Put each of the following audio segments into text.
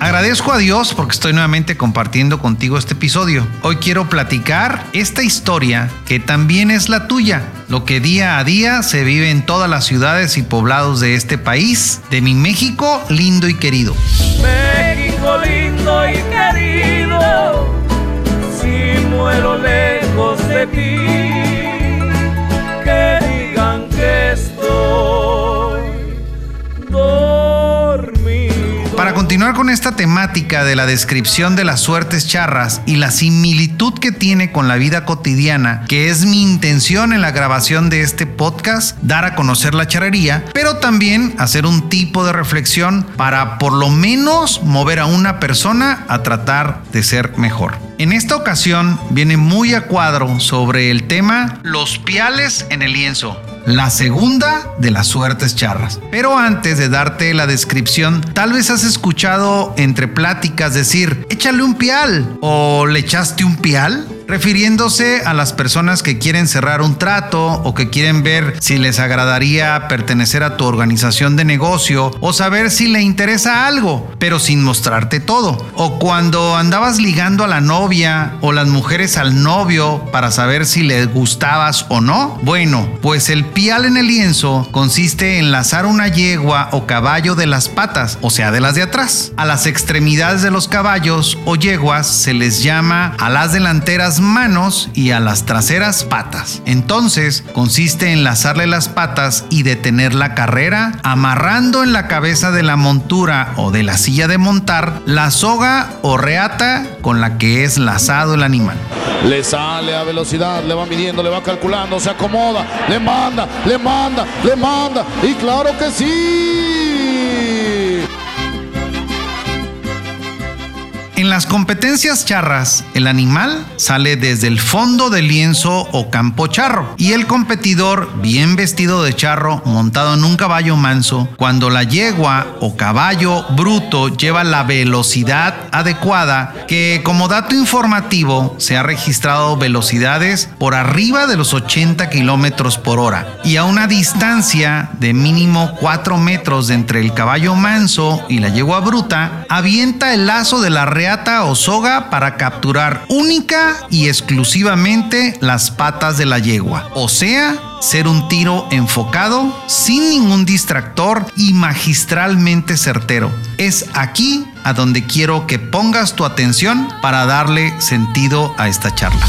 Agradezco a Dios porque estoy nuevamente compartiendo contigo este episodio. Hoy quiero platicar esta historia que también es la tuya, lo que día a día se vive en todas las ciudades y poblados de este país, de mi México lindo y querido. México lindo y querido, si muero lejos de ti, continuar con esta temática de la descripción de las suertes charras y la similitud que tiene con la vida cotidiana, que es mi intención en la grabación de este podcast, dar a conocer la charrería, pero también hacer un tipo de reflexión para por lo menos mover a una persona a tratar de ser mejor. En esta ocasión viene muy a cuadro sobre el tema los piales en el lienzo la segunda de las suertes charras. Pero antes de darte la descripción, tal vez has escuchado entre pláticas decir, échale un pial o le echaste un pial refiriéndose a las personas que quieren cerrar un trato o que quieren ver si les agradaría pertenecer a tu organización de negocio o saber si le interesa algo, pero sin mostrarte todo. O cuando andabas ligando a la novia o las mujeres al novio para saber si les gustabas o no. Bueno, pues el pial en el lienzo consiste en lazar una yegua o caballo de las patas, o sea, de las de atrás. A las extremidades de los caballos o yeguas se les llama a manos y a las traseras patas. Entonces consiste en lazarle las patas y detener la carrera, amarrando en la cabeza de la montura o de la silla de montar la soga o reata con la que es lazado el animal. Le sale a velocidad, le va midiendo, le va calculando, se acomoda, le manda, le manda, le manda. Y claro que sí. En las competencias charras, el animal sale desde el fondo del lienzo o campo charro. Y el competidor, bien vestido de charro, montado en un caballo manso, cuando la yegua o caballo bruto lleva la velocidad adecuada, que como dato informativo se ha registrado velocidades por arriba de los 80 kilómetros por hora y a una distancia de mínimo 4 metros entre el caballo manso y la yegua bruta, avienta el lazo de la o soga para capturar única y exclusivamente las patas de la yegua. O sea, ser un tiro enfocado, sin ningún distractor y magistralmente certero. Es aquí a donde quiero que pongas tu atención para darle sentido a esta charla.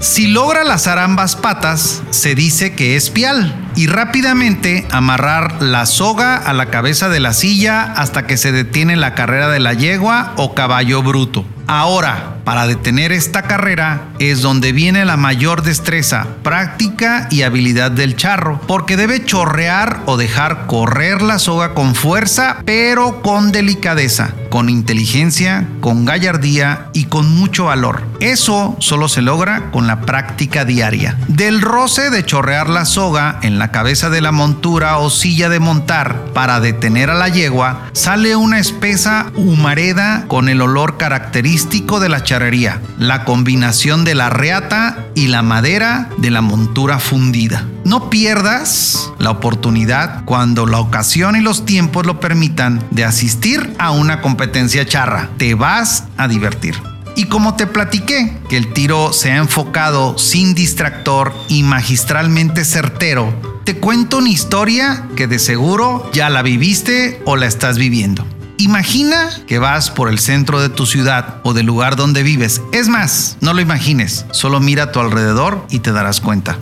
Si logra lazar ambas patas, se dice que es pial y rápidamente amarrar la soga a la cabeza de la silla hasta que se detiene la carrera de la yegua o caballo bruto. Ahora, para detener esta carrera es donde viene la mayor destreza, práctica y habilidad del charro, porque debe chorrear o dejar correr la soga con fuerza, pero con delicadeza, con inteligencia, con gallardía y con mucho valor. Eso solo se logra con la práctica diaria. Del roce de chorrear la soga en la cabeza de la montura o silla de montar para detener a la yegua, sale una espesa humareda con el olor característico de la charrería, la combinación de la reata y la madera de la montura fundida. No pierdas la oportunidad cuando la ocasión y los tiempos lo permitan de asistir a una competencia charra. Te vas a divertir. Y como te platiqué, que el tiro se ha enfocado sin distractor y magistralmente certero, te cuento una historia que de seguro ya la viviste o la estás viviendo. Imagina que vas por el centro de tu ciudad o del lugar donde vives. Es más, no lo imagines, solo mira a tu alrededor y te darás cuenta.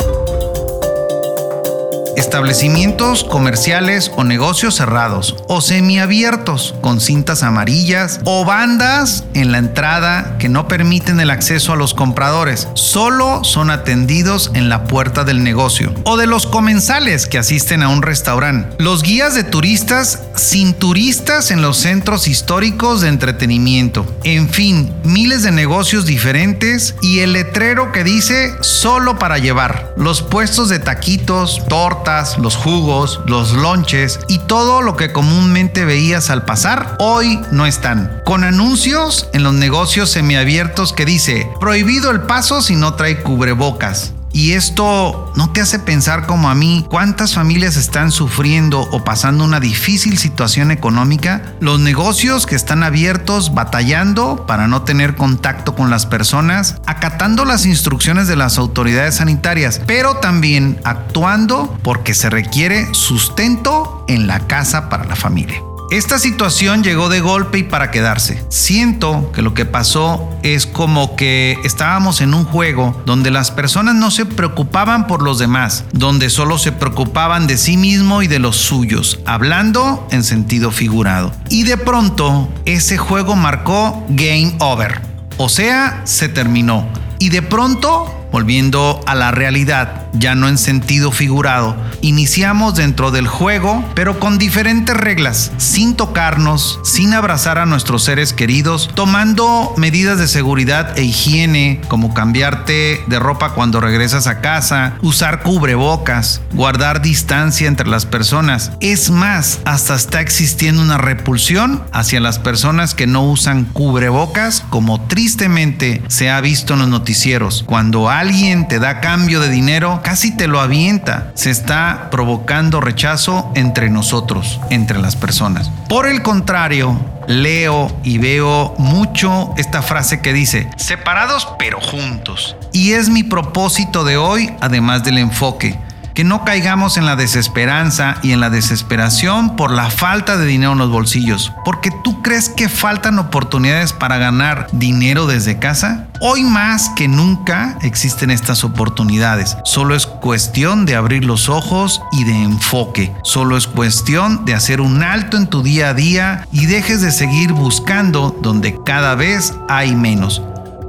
Establecimientos comerciales o negocios cerrados o semiabiertos con cintas amarillas o bandas en la entrada que no permiten el acceso a los compradores. Solo son atendidos en la puerta del negocio o de los comensales que asisten a un restaurante. Los guías de turistas sin turistas en los centros históricos de entretenimiento. En fin, miles de negocios diferentes y el letrero que dice solo para llevar. Los puestos de taquitos, tortas, los jugos, los lonches y todo lo que comúnmente veías al pasar, hoy no están. Con anuncios en los negocios semiabiertos que dice prohibido el paso si no trae cubrebocas. Y esto no te hace pensar como a mí cuántas familias están sufriendo o pasando una difícil situación económica, los negocios que están abiertos batallando para no tener contacto con las personas, acatando las instrucciones de las autoridades sanitarias, pero también actuando porque se requiere sustento en la casa para la familia. Esta situación llegó de golpe y para quedarse. Siento que lo que pasó es como que estábamos en un juego donde las personas no se preocupaban por los demás, donde solo se preocupaban de sí mismo y de los suyos, hablando en sentido figurado. Y de pronto ese juego marcó game over. O sea, se terminó. Y de pronto Volviendo a la realidad, ya no en sentido figurado, iniciamos dentro del juego, pero con diferentes reglas, sin tocarnos, sin abrazar a nuestros seres queridos, tomando medidas de seguridad e higiene, como cambiarte de ropa cuando regresas a casa, usar cubrebocas, guardar distancia entre las personas. Es más, hasta está existiendo una repulsión hacia las personas que no usan cubrebocas, como tristemente se ha visto en los noticieros. Cuando hay alguien te da cambio de dinero, casi te lo avienta. Se está provocando rechazo entre nosotros, entre las personas. Por el contrario, leo y veo mucho esta frase que dice, separados pero juntos. Y es mi propósito de hoy, además del enfoque que no caigamos en la desesperanza y en la desesperación por la falta de dinero en los bolsillos. Porque tú crees que faltan oportunidades para ganar dinero desde casa. Hoy más que nunca existen estas oportunidades. Solo es cuestión de abrir los ojos y de enfoque. Solo es cuestión de hacer un alto en tu día a día y dejes de seguir buscando donde cada vez hay menos.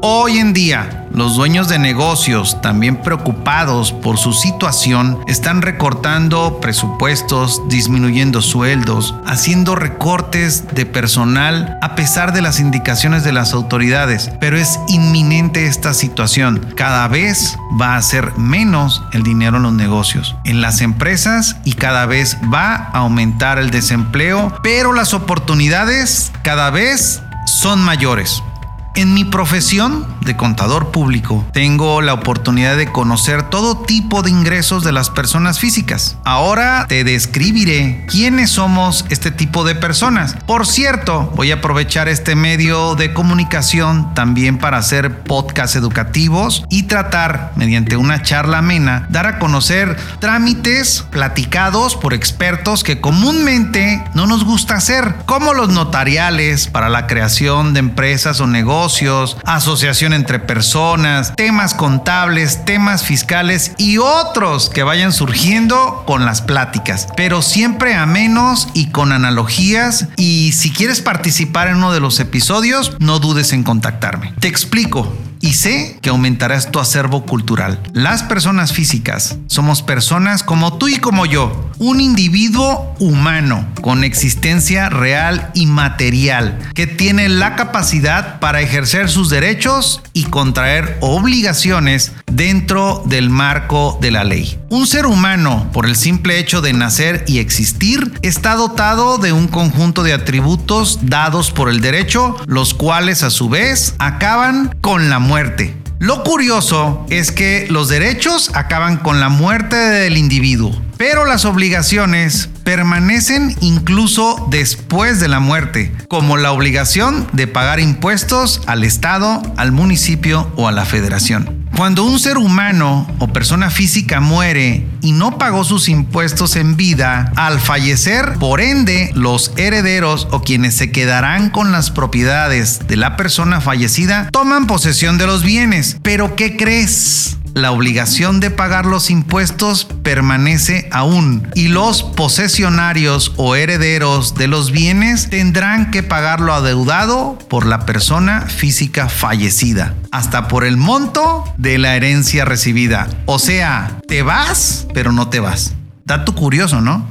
Hoy en día, los dueños de negocios, también preocupados por su situación, están recortando presupuestos, disminuyendo sueldos, haciendo recortes de personal a pesar de las indicaciones de las autoridades. Pero es inminente esta situación. Cada vez va a ser menos el dinero en los negocios, en las empresas y cada vez va a aumentar el desempleo, pero las oportunidades cada vez son mayores. En mi profesión de contador público tengo la oportunidad de conocer todo tipo de ingresos de las personas físicas. Ahora te describiré quiénes somos este tipo de personas. Por cierto, voy a aprovechar este medio de comunicación también para hacer podcasts educativos y tratar, mediante una charla amena, dar a conocer trámites platicados por expertos que comúnmente no nos gusta hacer, como los notariales para la creación de empresas o negocios entre personas, temas contables, temas fiscales y otros que vayan surgiendo con las pláticas, pero siempre a menos y con analogías y si quieres participar en uno de los episodios, no dudes en contactarme. Te explico y sé que aumentarás tu acervo cultural. Las personas físicas somos personas como tú y como yo, un individuo humano con existencia real y material que tiene la capacidad para ejercer sus derechos y contraer obligaciones dentro del marco de la ley. Un ser humano, por el simple hecho de nacer y existir, está dotado de un conjunto de atributos dados por el derecho, los cuales a su vez acaban con la muerte. Lo curioso es que los derechos acaban con la muerte del individuo, pero las obligaciones permanecen incluso después de la muerte, como la obligación de pagar impuestos al Estado, al municipio o a la federación. Cuando un ser humano o persona física muere y no pagó sus impuestos en vida, al fallecer, por ende, los herederos o quienes se quedarán con las propiedades de la persona fallecida toman posesión de los bienes. Pero ¿qué crees? La obligación de pagar los impuestos permanece aún y los posesionarios o herederos de los bienes tendrán que pagar lo adeudado por la persona física fallecida, hasta por el monto de la herencia recibida. O sea, te vas, pero no te vas. Dato curioso, ¿no?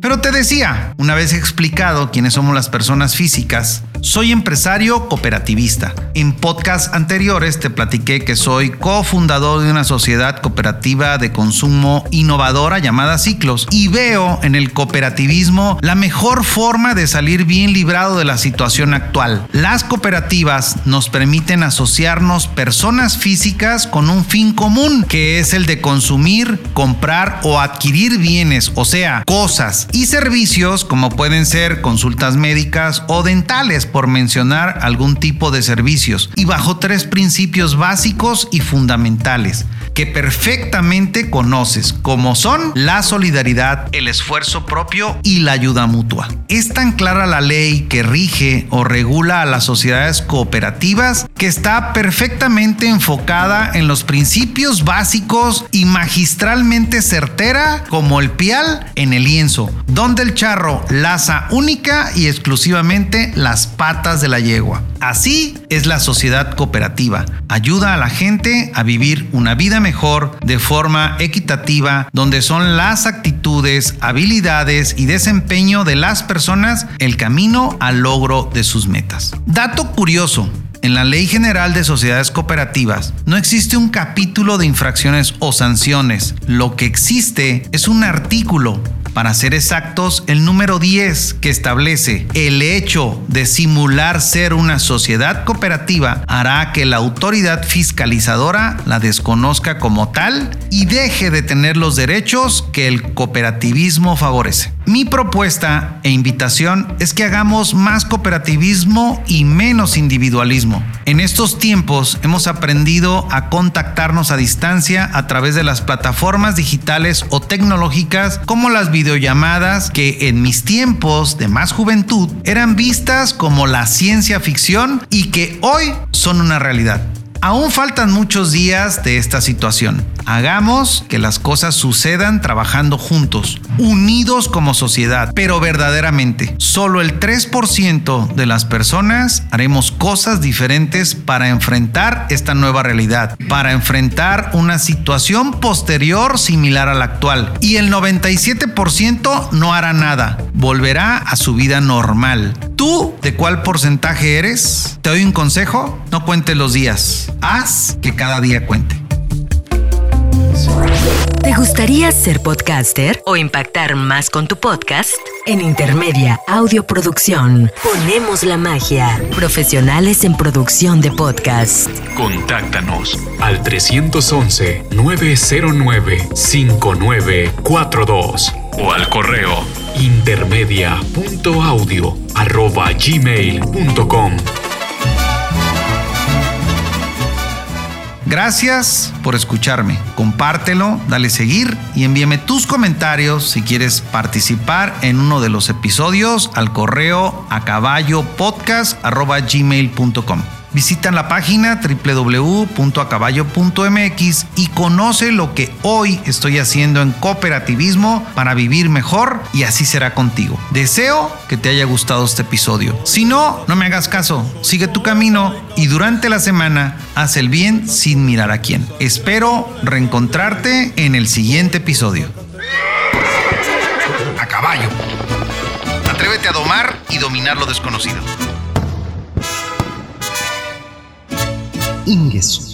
Pero te decía, una vez explicado quiénes somos las personas físicas, soy empresario cooperativista. En podcasts anteriores te platiqué que soy cofundador de una sociedad cooperativa de consumo innovadora llamada Ciclos y veo en el cooperativismo la mejor forma de salir bien librado de la situación actual. Las cooperativas nos permiten asociarnos personas físicas con un fin común, que es el de consumir, comprar o adquirir bienes, o sea, cosas y servicios como pueden ser consultas médicas o dentales por mencionar algún tipo de servicios, y bajo tres principios básicos y fundamentales que perfectamente conoces, como son la solidaridad, el esfuerzo propio y la ayuda mutua. Es tan clara la ley que rige o regula a las sociedades cooperativas que está perfectamente enfocada en los principios básicos y magistralmente certera como el pial en el lienzo, donde el charro laza única y exclusivamente las patas de la yegua. Así es la sociedad cooperativa. Ayuda a la gente a vivir una vida mejor de forma equitativa, donde son las actitudes, habilidades y desempeño de las personas el camino al logro de sus metas. Dato curioso. En la Ley General de Sociedades Cooperativas no existe un capítulo de infracciones o sanciones. Lo que existe es un artículo para ser exactos, el número 10 que establece el hecho de simular ser una sociedad cooperativa hará que la autoridad fiscalizadora la desconozca como tal y deje de tener los derechos que el cooperativismo favorece. Mi propuesta e invitación es que hagamos más cooperativismo y menos individualismo. En estos tiempos hemos aprendido a contactarnos a distancia a través de las plataformas digitales o tecnológicas como las videollamadas que en mis tiempos de más juventud eran vistas como la ciencia ficción y que hoy son una realidad. Aún faltan muchos días de esta situación. Hagamos que las cosas sucedan trabajando juntos, unidos como sociedad, pero verdaderamente. Solo el 3% de las personas haremos cosas diferentes para enfrentar esta nueva realidad, para enfrentar una situación posterior similar a la actual. Y el 97% no hará nada, volverá a su vida normal. ¿Tú de cuál porcentaje eres? ¿Te doy un consejo? No cuentes los días. Haz que cada día cuente. ¿Te gustaría ser podcaster o impactar más con tu podcast? En Intermedia Audio Producción ponemos la magia. Profesionales en producción de podcast. Contáctanos al 311-909-5942 o al correo intermedia.audio@gmail.com. Gracias por escucharme. Compártelo, dale seguir y envíame tus comentarios si quieres participar en uno de los episodios al correo a caballopodcast.gmail.com. Visita la página www.acaballo.mx y conoce lo que hoy estoy haciendo en cooperativismo para vivir mejor y así será contigo. Deseo que te haya gustado este episodio. Si no, no me hagas caso, sigue tu camino y durante la semana haz el bien sin mirar a quién. Espero reencontrarte en el siguiente episodio. A caballo. Atrévete a domar y dominar lo desconocido. Ingesu.